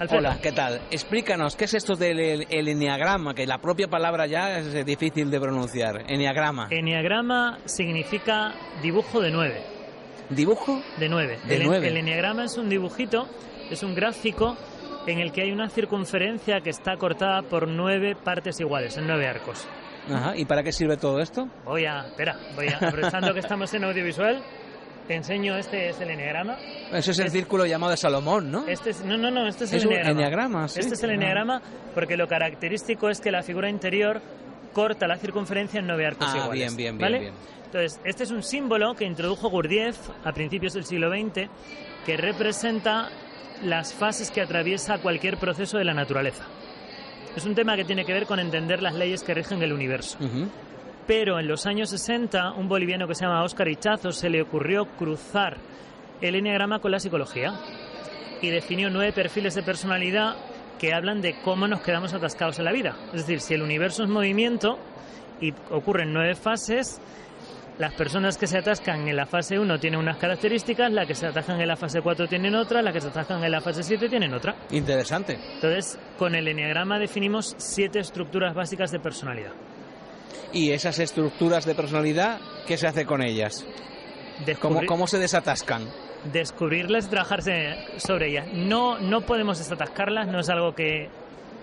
Alfredo. hola, ¿qué tal? Explícanos, ¿qué es esto del el, el enneagrama? Que la propia palabra ya es difícil de pronunciar. Enneagrama. Enneagrama significa dibujo de nueve. ¿Dibujo? De nueve. De el, nueve. el enneagrama es un dibujito, es un gráfico en el que hay una circunferencia que está cortada por nueve partes iguales, en nueve arcos. Ajá. ¿Y para qué sirve todo esto? Voy a, espera, voy a, aprovechando que estamos en audiovisual, te enseño, este es el enneagrama. Eso es el Es- círculo llamado de Salomón, ¿no? Este es, no, no, no, este es, Es el enneagrama. sí. Este es el Ah. enneagrama porque lo característico es que la figura interior corta la circunferencia en nueve arcos Ah, iguales. bien, bien, bien, ¿vale? bien. Entonces, este es un símbolo que introdujo Gurdjieff a principios del siglo XX que representa las fases que atraviesa cualquier proceso de la naturaleza. Es un tema que tiene que ver con entender las leyes que rigen el universo. Ujú. Pero en los años 60, un boliviano que se llama Óscar Ichazo se le ocurrió cruzar el enneagrama con la psicología y definió nueve perfiles de personalidad que hablan de cómo nos quedamos atascados en la vida. Es decir, si el universo es movimiento y ocurren nueve fases, las personas que se atascan en la fase 1 tienen unas características, las que se atascan en la fase 4 tienen otra, las que se atascan en la fase 7 tienen otra. Interesante. Entonces, con el enneagrama definimos siete estructuras básicas de personalidad. ¿Y esas estructuras de personalidad, qué se hace con ellas? ¿Cómo, Descubrir- cómo se desatascan? descubrirlas y trabajarse sobre ellas. No, no podemos desatascarlas, no es algo que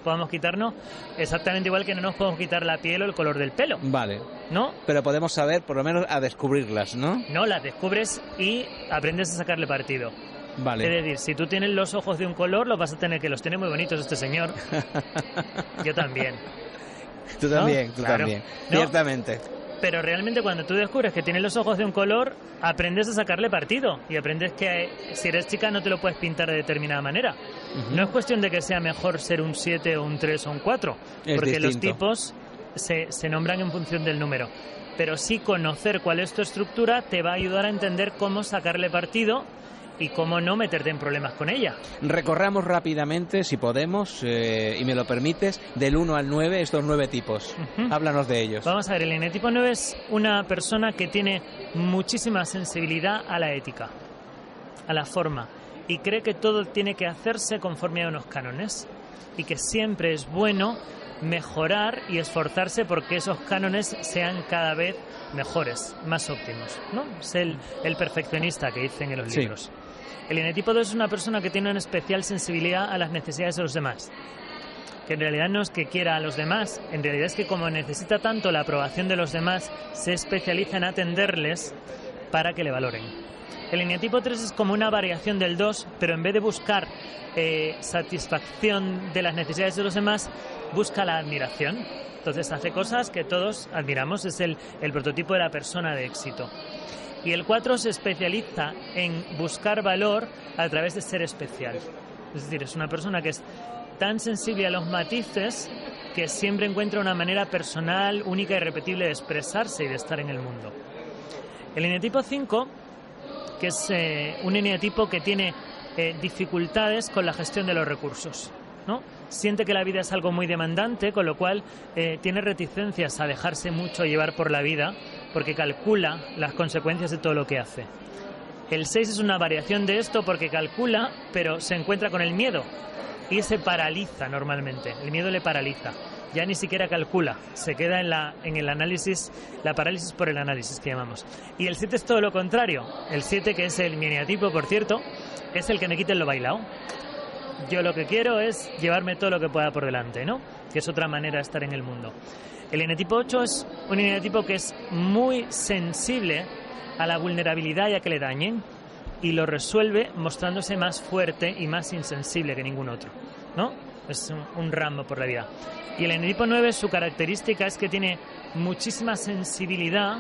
podamos quitarnos, exactamente igual que no nos podemos quitar la piel o el color del pelo, Vale. ¿no? Pero podemos saber, por lo menos, a descubrirlas, ¿no? No, las descubres y aprendes a sacarle partido. Vale. Es decir, si tú tienes los ojos de un color, los vas a tener que los tiene muy bonitos este señor. Yo también. Tú también, tú Claro. también. ¿No? Ciertamente. Pero realmente cuando tú descubres que tienes los ojos de un color, aprendes a sacarle partido y aprendes que si eres chica no te lo puedes pintar de determinada manera. No es cuestión de que sea mejor ser un 7 o un 3 o un 4, Es porque los tipos se, se nombran en función del número. Pero sí conocer cuál es tu estructura te va a ayudar a entender cómo sacarle partido y cómo no meterte en problemas con ella. Recorramos rápidamente, si podemos, eh, y me lo permites, del 1 al 9, estos nueve tipos. Ujú. Háblanos de ellos. Vamos a ver, el eneatipo 9 es una persona que tiene muchísima sensibilidad a la ética, a la forma, y cree que todo tiene que hacerse conforme a unos cánones, y que siempre es bueno mejorar y esforzarse porque esos cánones sean cada vez mejores, más óptimos. ¿no? Es el, el perfeccionista que dicen en los Sí. libros. El eneatipo 2 es una persona que tiene una especial sensibilidad a las necesidades de los demás que en realidad no es que quiera a los demás, en realidad es que como necesita tanto la aprobación de los demás, se especializa en atenderles para que le valoren. El eneatipo 3 es como una variación del 2, pero en vez de buscar eh, satisfacción de las necesidades de los demás, busca la admiración. Entonces hace cosas que todos admiramos, es el, el prototipo de la persona de éxito. Y el 4 se especializa en buscar valor a través de ser especial. Es decir, es una persona que es tan sensible a los matices que siempre encuentra una manera personal, única y repetible de expresarse y de estar en el mundo. El eneatipo 5, que es eh, un eneatipo que tiene eh, dificultades con la gestión de los recursos. ¿no? Siente que la vida es algo muy demandante, con lo cual eh, tiene reticencias a dejarse mucho llevar por la vida, porque calcula las consecuencias de todo lo que hace. El 6 es una variación de esto porque calcula, pero se encuentra con el miedo y se paraliza normalmente. El miedo le paraliza. Ya ni siquiera calcula, se queda en, la, en el análisis, la parálisis por el análisis que llamamos. Y el 7 es todo lo contrario. El 7, que es el miniatipo, por cierto, es el que me quite lo bailado. Yo lo que quiero es llevarme todo lo que pueda por delante, ¿no? Que es otra manera de estar en el mundo. El eneatipo 8 es un eneatipo que es muy sensible a la vulnerabilidad y a que le dañen y lo resuelve mostrándose más fuerte y más insensible que ningún otro, ¿no? Es un, ramo por la vida. Y el eneatipo 9, su característica es que tiene muchísima sensibilidad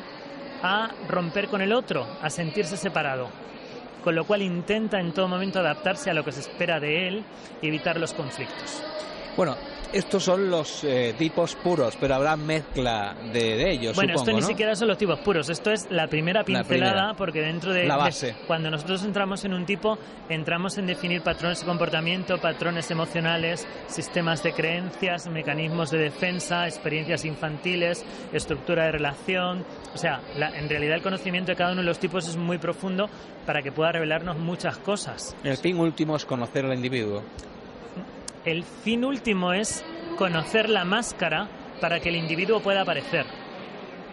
a romper con el otro, a sentirse separado con lo cual intenta en todo momento adaptarse a lo que se espera de él y evitar los conflictos. Bueno, estos son los eh, tipos puros, pero habrá mezcla de, ellos. Bueno, esto ni siquiera son los tipos puros. Esto es la primera pincelada, porque dentro de, la base. cuando nosotros entramos en un tipo, entramos en definir patrones de comportamiento, patrones emocionales, sistemas de creencias, mecanismos de defensa, experiencias infantiles, estructura de relación. O sea, en realidad el conocimiento de cada uno de los tipos es muy profundo para que pueda revelarnos muchas cosas. El fin último es conocer al individuo el fin último es conocer la máscara para que el individuo pueda aparecer.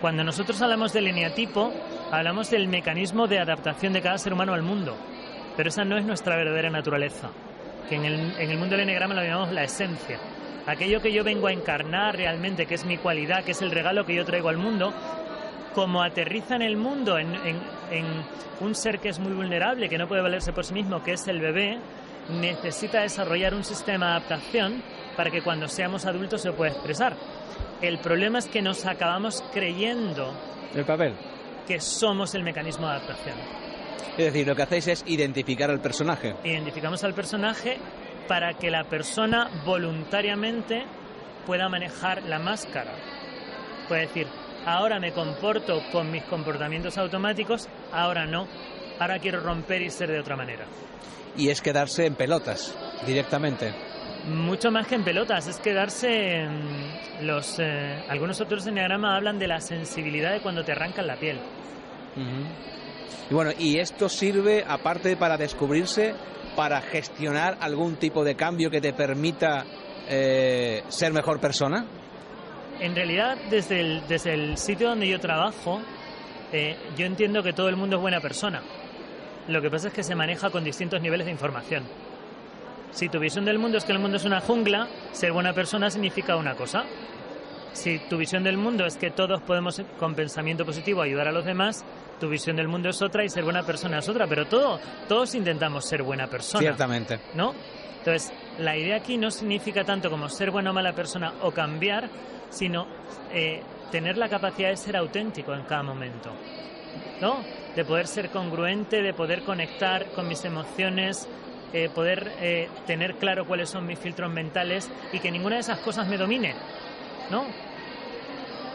Cuando nosotros hablamos del eneatipo, hablamos del mecanismo de adaptación de cada ser humano al mundo, pero esa no es nuestra verdadera naturaleza, que en el, mundo del eneagrama lo llamamos la esencia. Aquello que yo vengo a encarnar realmente, que es mi cualidad, que es el regalo que yo traigo al mundo, como aterriza en el mundo, en un ser que es muy vulnerable, que no puede valerse por sí mismo, que es el bebé, necesita desarrollar un sistema de adaptación para que cuando seamos adultos se pueda expresar. El problema es que nos acabamos creyendo el papel que somos el mecanismo de adaptación. Es decir, lo que hacéis es identificar al personaje. Identificamos al personaje para que la persona voluntariamente pueda manejar la máscara. Puede decir, ahora me comporto con mis comportamientos automáticos, ahora no, ahora quiero romper y ser de otra manera y es quedarse en pelotas directamente. Mucho más que en pelotas, es quedarse en los... Eh, algunos otros enneagramas hablan de la sensibilidad de cuando te arrancan la piel. Y bueno, ¿y esto sirve aparte para descubrirse, para gestionar algún tipo de cambio que te permita eh, ser mejor persona? En realidad, desde el, desde el sitio donde yo trabajo, eh, yo entiendo que todo el mundo es buena persona. Lo que pasa es que se maneja con distintos niveles de información. Si tu visión del mundo es que el mundo es una jungla, ser buena persona significa una cosa. Si tu visión del mundo es que todos podemos con pensamiento positivo ayudar a los demás, tu visión del mundo es otra y ser buena persona es otra, pero todo, todos intentamos ser buena persona. Ciertamente. ¿No? Entonces, la idea aquí no significa tanto como ser buena o mala persona o cambiar, sino eh, tener la capacidad de ser auténtico en cada momento. ¿No? de poder ser congruente, de poder conectar con mis emociones, eh, poder eh, tener claro cuáles son mis filtros mentales y que ninguna de esas cosas me domine, ¿no?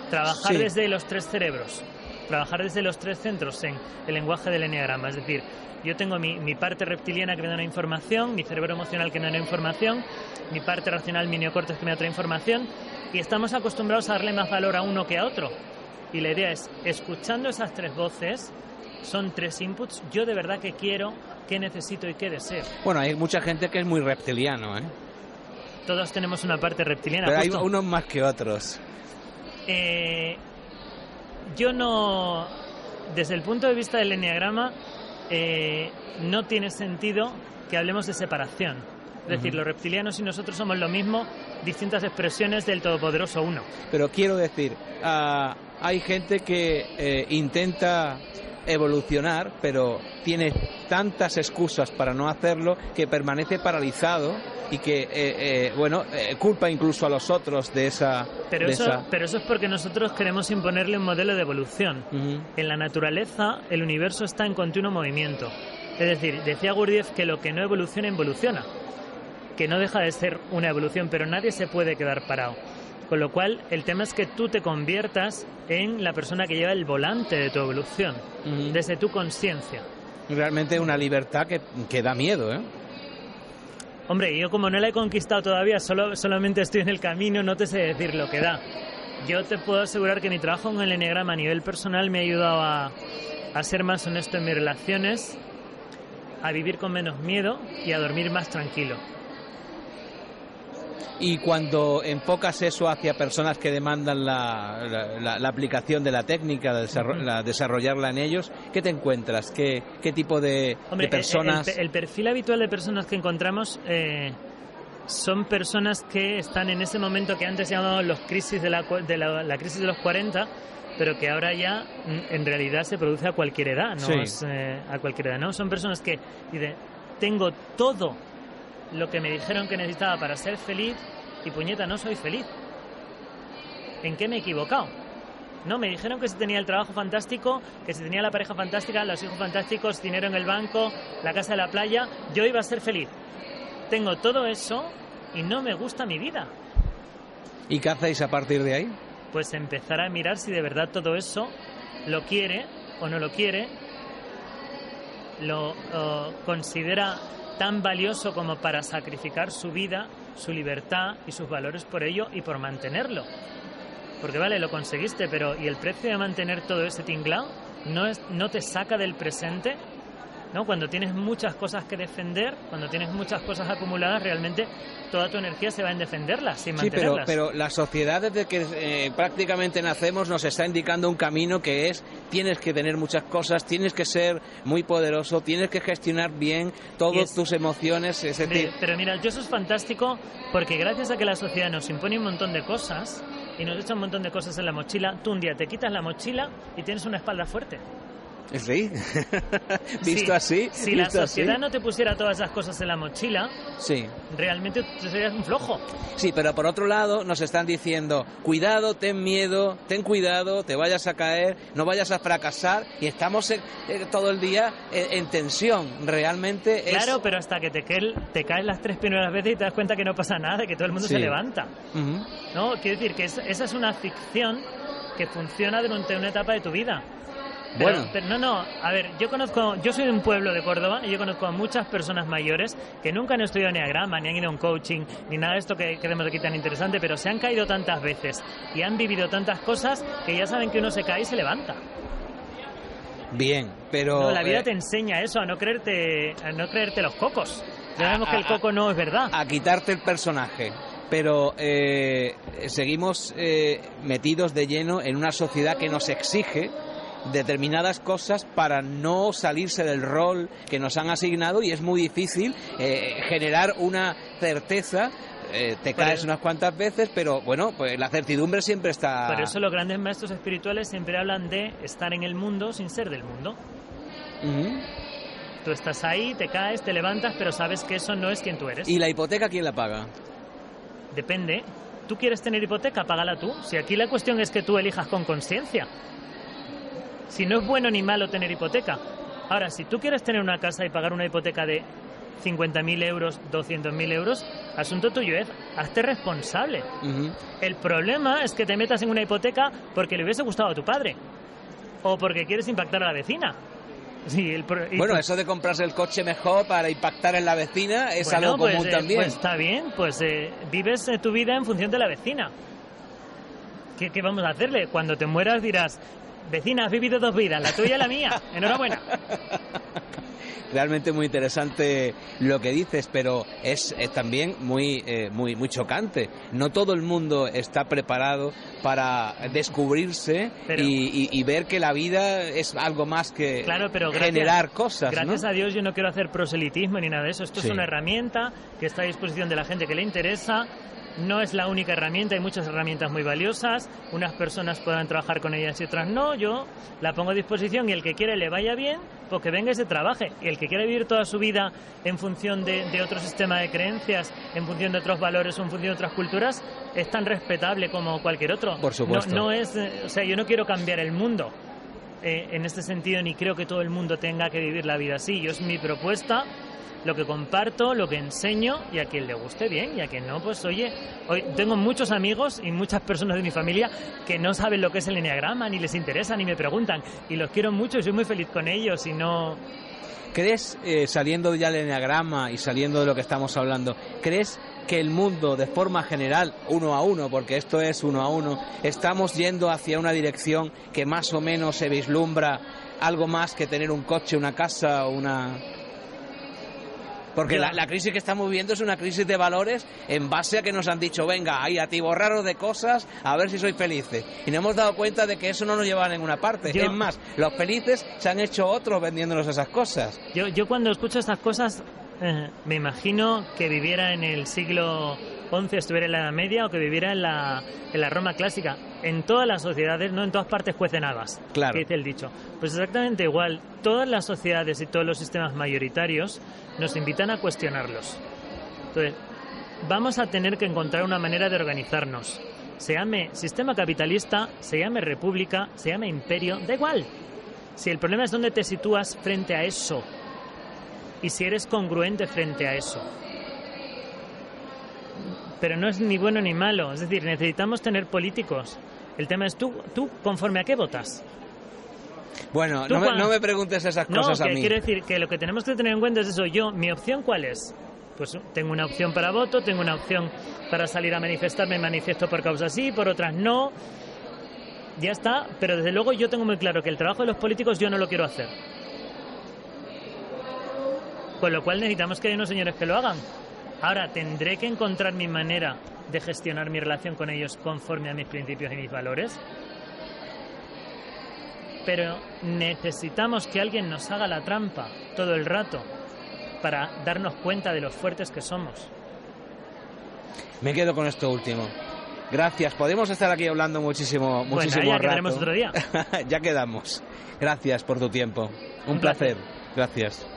Trabajar desde los tres cerebros, trabajar desde los tres centros en el lenguaje del enneagrama, es decir, yo tengo mi, mi, parte reptiliana que me da una información, mi cerebro emocional que me da una información, mi parte racional, mi neocortes que me da otra información, y estamos acostumbrados a darle más valor a uno que a otro. Y la idea es, escuchando esas tres voces, son tres inputs. Yo de verdad que quiero, qué necesito y qué deseo. Bueno, hay mucha gente que es muy reptiliano, ¿eh? Todos tenemos una parte reptiliana. Pero hay unos más que otros. Eh, yo no, desde el punto de vista del enneagrama, eh, no tiene sentido que hablemos de separación. Es decir, los reptilianos y nosotros somos lo mismo, distintas expresiones del Todopoderoso Uno. Pero quiero decir, ah, hay gente que eh, intenta evolucionar, pero tiene tantas excusas para no hacerlo que permanece paralizado y que, eh, eh, bueno, eh, culpa incluso a los otros de esa... Pero, eso, pero eso es porque nosotros queremos imponerle un modelo de evolución. En la naturaleza, el universo está en continuo movimiento. Es decir, decía Gurdjieff que lo que no evoluciona, involuciona. Que no deja de ser una evolución, pero nadie se puede quedar parado. Con lo cual, el tema es que tú te conviertas en la persona que lleva el volante de tu evolución, desde tu conciencia. Realmente una libertad que, que da miedo, ¿eh? Hombre, yo como no la he conquistado todavía, solo, solamente estoy en el camino, no te sé decir lo que da. Yo te puedo asegurar que mi trabajo en el Enneagrama a nivel personal me ha ayudado a, a ser más honesto en mis relaciones, a vivir con menos miedo y a dormir más tranquilo. Y cuando enfocas eso hacia personas que demandan la, aplicación de la técnica, de desarrollarla en ellos, ¿qué te encuentras? ¿Qué, qué tipo de, personas? El, perfil habitual de personas que encontramos eh, son personas que están en ese momento que antes llamábamos los crisis de la, de la, crisis de los 40, pero que ahora ya mm, en realidad se produce a cualquier edad, no eh, a cualquier edad, ¿no? Son personas que dicen, tengo todo lo que me dijeron que necesitaba para ser feliz y puñeta, no soy feliz. ¿En qué me he equivocado? No, me dijeron que se tenía el trabajo fantástico, que se tenía la pareja fantástica, los hijos fantásticos, dinero en el banco, la casa de la playa, yo iba a ser feliz. Tengo todo eso y no me gusta mi vida. ¿Y qué hacéis a partir de ahí? Pues empezar a mirar si de verdad todo eso lo quiere o no lo quiere, lo uh, considera tan valioso como para sacrificar su vida, su libertad y sus valores por ello y por mantenerlo. Porque vale, lo conseguiste, pero ¿y el precio de mantener todo ese tinglao? ¿No, es, no te saca del presente? ¿No? Cuando tienes muchas cosas que defender, cuando tienes muchas cosas acumuladas, realmente toda tu energía se va en defenderlas, sin Sí, pero, mantenerlas. pero la sociedad desde que eh, prácticamente nacemos nos está indicando un camino que es tienes que tener muchas cosas, tienes que ser muy poderoso, tienes que gestionar bien todas tus emociones, es decir, De- pero mira, yo eso es fantástico porque gracias a que la sociedad nos impone un montón de cosas y nos echa un montón de cosas en la mochila, tú un día te quitas la mochila y tienes una espalda fuerte. Sí, visto Sí, así, Si la así, sociedad no te pusiera todas esas cosas en la mochila, sí. realmente tú serías un flojo. Sí, pero por otro lado nos están diciendo, cuidado, ten miedo, ten cuidado, te vayas a caer, no vayas a fracasar y estamos en- eh, todo el día en, en tensión. Realmente es... Claro, pero hasta que te, cae- te caes las tres primeras veces y te das cuenta que no pasa nada, que todo el mundo Sí. se levanta. ¿no? Quiero decir que es- esa es una ficción que funciona durante una etapa de tu vida. Pero, Bueno. pero no, no, a ver, yo conozco, yo soy de un pueblo de Córdoba y yo conozco a muchas personas mayores que nunca han estudiado Enneagrama, ni han ido a un coaching, ni nada de esto que queremos aquí tan interesante, pero se han caído tantas veces y han vivido tantas cosas que ya saben que uno se cae y se levanta. Bien, pero... No, la vida eh, te enseña eso, a no creerte, a no creerte los cocos. Ya A- sabemos que el coco no es verdad. a quitarte el personaje. Pero eh, seguimos eh, metidos de lleno en una sociedad que nos exige determinadas cosas para no salirse del rol que nos han asignado y es muy difícil eh, generar una certeza. Eh, te caes unas cuantas veces, pero bueno, pues la certidumbre siempre está. Por eso los grandes maestros espirituales siempre hablan de estar en el mundo sin ser del mundo. Ujú. Tú estás ahí, te caes, te levantas, pero sabes que eso no es quien tú eres. ¿Y la hipoteca quién la paga? Depende. ¿Tú quieres tener hipoteca? Págala tú. Si aquí la cuestión es que tú elijas con conciencia. Si no es bueno ni malo tener hipoteca. Ahora, si tú quieres tener una casa y pagar una hipoteca de 50.000 euros, 200.000 euros, asunto tuyo es, hazte responsable. El problema es que te metas en una hipoteca porque le hubiese gustado a tu padre. O porque quieres impactar a la vecina. Sí, el pro- y Bueno, eso de comprarse el coche mejor para impactar en la vecina es Bueno, algo pues, común eh, también. pues está bien, pues eh, vives eh, tu vida en función de la vecina. ¿Qué, qué vamos a hacerle? Cuando te mueras dirás, vecina, has vivido dos vidas, la tuya y la mía. Enhorabuena. realmente muy interesante lo que dices, pero es, es también muy, eh, muy, muy chocante. No todo el mundo está preparado para descubrirse Pero- y, y- y ver que la vida es algo más que Claro, pero gracias- generar cosas. ¿no? Gracias a Dios yo no quiero hacer proselitismo ni nada de eso. Esto Sí. es una herramienta que está a disposición de la gente que le interesa. No es la única herramienta, hay muchas herramientas muy valiosas. Unas personas podrán trabajar con ellas y otras no. Yo la pongo a disposición y el que quiere le vaya bien, pues que venga y se trabaje. Y el que quiere vivir toda su vida en función de, de otro sistema de creencias, en función de otros valores o en función de otras culturas, es tan respetable como cualquier otro. Por supuesto. No, no es, eh, o sea, yo no quiero cambiar el mundo eh, en este sentido ni creo que todo el mundo tenga que vivir la vida así. Yo es mi propuesta, lo que comparto, lo que enseño y a quien le guste bien y a quien no, pues oye, hoy tengo muchos amigos y muchas personas de mi familia que no saben lo que es el enneagrama, ni les interesa, ni me preguntan y los quiero mucho y soy muy feliz con ellos y no... ¿Crees, eh, saliendo ya del enneagrama y saliendo de lo que estamos hablando, crees que el mundo, de forma general, uno a uno, porque esto es uno a uno, estamos yendo hacia una dirección que más o menos se vislumbra algo más que tener un coche, una casa, una... Porque la, la crisis que estamos viviendo es una crisis de valores en base a que nos han dicho, venga, ahí a ti borraros de cosas, a ver si sois felices. Y nos hemos dado cuenta de que eso no nos lleva a ninguna parte. Yo- Es más, los felices se han hecho otros vendiéndonos esas cosas. Yo, yo cuando escucho estas cosas eh, me imagino que viviera en el siglo XI, estuviera en la Edad Media o que viviera en la, en la Roma clásica. En todas las sociedades, no en todas partes cuecen habas, Claro. que dice el dicho. Pues exactamente igual, todas las sociedades y todos los sistemas mayoritarios nos invitan a cuestionarlos. Entonces, vamos a tener que encontrar una manera de organizarnos. Se llame sistema capitalista, se llame república, se llame imperio, da igual. Si el problema es dónde te sitúas frente a eso y si eres congruente frente a eso. pero no es ni bueno ni malo. Es decir, necesitamos tener políticos. El tema es tú, tú conforme a qué votas. Bueno, no me, cuando- no me preguntes esas No, cosas a que mí. quiero decir que lo que tenemos que tener en cuenta es eso. Yo, ¿mi opción cuál es? Pues tengo una opción para voto, tengo una opción para salir a manifestarme, manifiesto por causas sí, por otras no. Ya está, pero desde luego yo tengo muy claro que el trabajo de los políticos yo no lo quiero hacer. Con lo cual necesitamos que haya unos señores que lo hagan. Ahora, tendré que encontrar mi manera de gestionar mi relación con ellos conforme a mis principios y mis valores. Pero necesitamos que alguien nos haga la trampa todo el rato para darnos cuenta de los fuertes que somos. Me quedo con esto último. Gracias. Podemos estar aquí hablando muchísimo, Bueno, muchísimo ya rato. quedaremos otro día. ya quedamos. Gracias por tu tiempo. Un, Un placer. placer. Gracias.